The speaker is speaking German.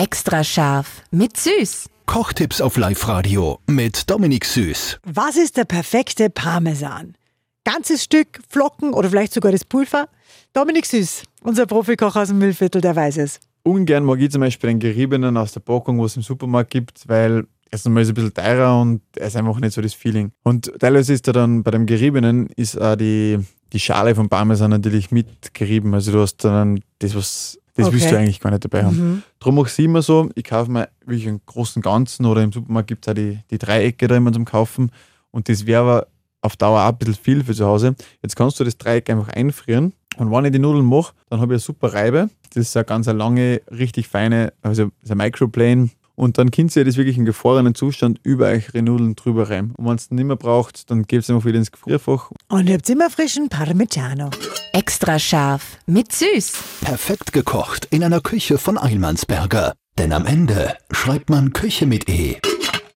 Extra scharf mit Süß. Kochtipps auf Live-Radio mit Dominik Süß. Was ist der perfekte Parmesan? Ganzes Stück, Flocken oder vielleicht sogar das Pulver? Dominik Süß, unser Profikoch aus dem Müllviertel, der weiß es. Ungern mag ich zum Beispiel den geriebenen aus der Packung, was es im Supermarkt gibt, weil mal ist es ein bisschen teurer und er ist einfach nicht so das Feeling. Und teilweise ist er dann bei dem geriebenen ist auch die, die Schale vom Parmesan natürlich mitgerieben. Also du hast dann das, was das Okay. willst du eigentlich gar nicht dabei haben. Darum mache ich es immer so, ich kaufe mir wirklich einen großen Ganzen oder im Supermarkt gibt es auch die, die Dreiecke da immer zum Kaufen und das wäre aber auf Dauer auch ein bisschen viel für zu Hause. Jetzt kannst du das Dreieck einfach einfrieren und wenn ich die Nudeln mache, dann habe ich eine super Reibe. Das ist eine ganz eine lange, richtig feine, also ist ein Microplane und dann könnt ihr das wirklich im gefrorenen Zustand über eure Nudeln drüber rein. Und wenn es nicht mehr braucht, dann gebt es einfach wieder ins Gefrierfach Und ihr habt immer frischen Parmigiano. Extra scharf mit Süß. Perfekt gekocht in einer Küche von Eilmannsberger. Denn am Ende schreibt man Küche mit E.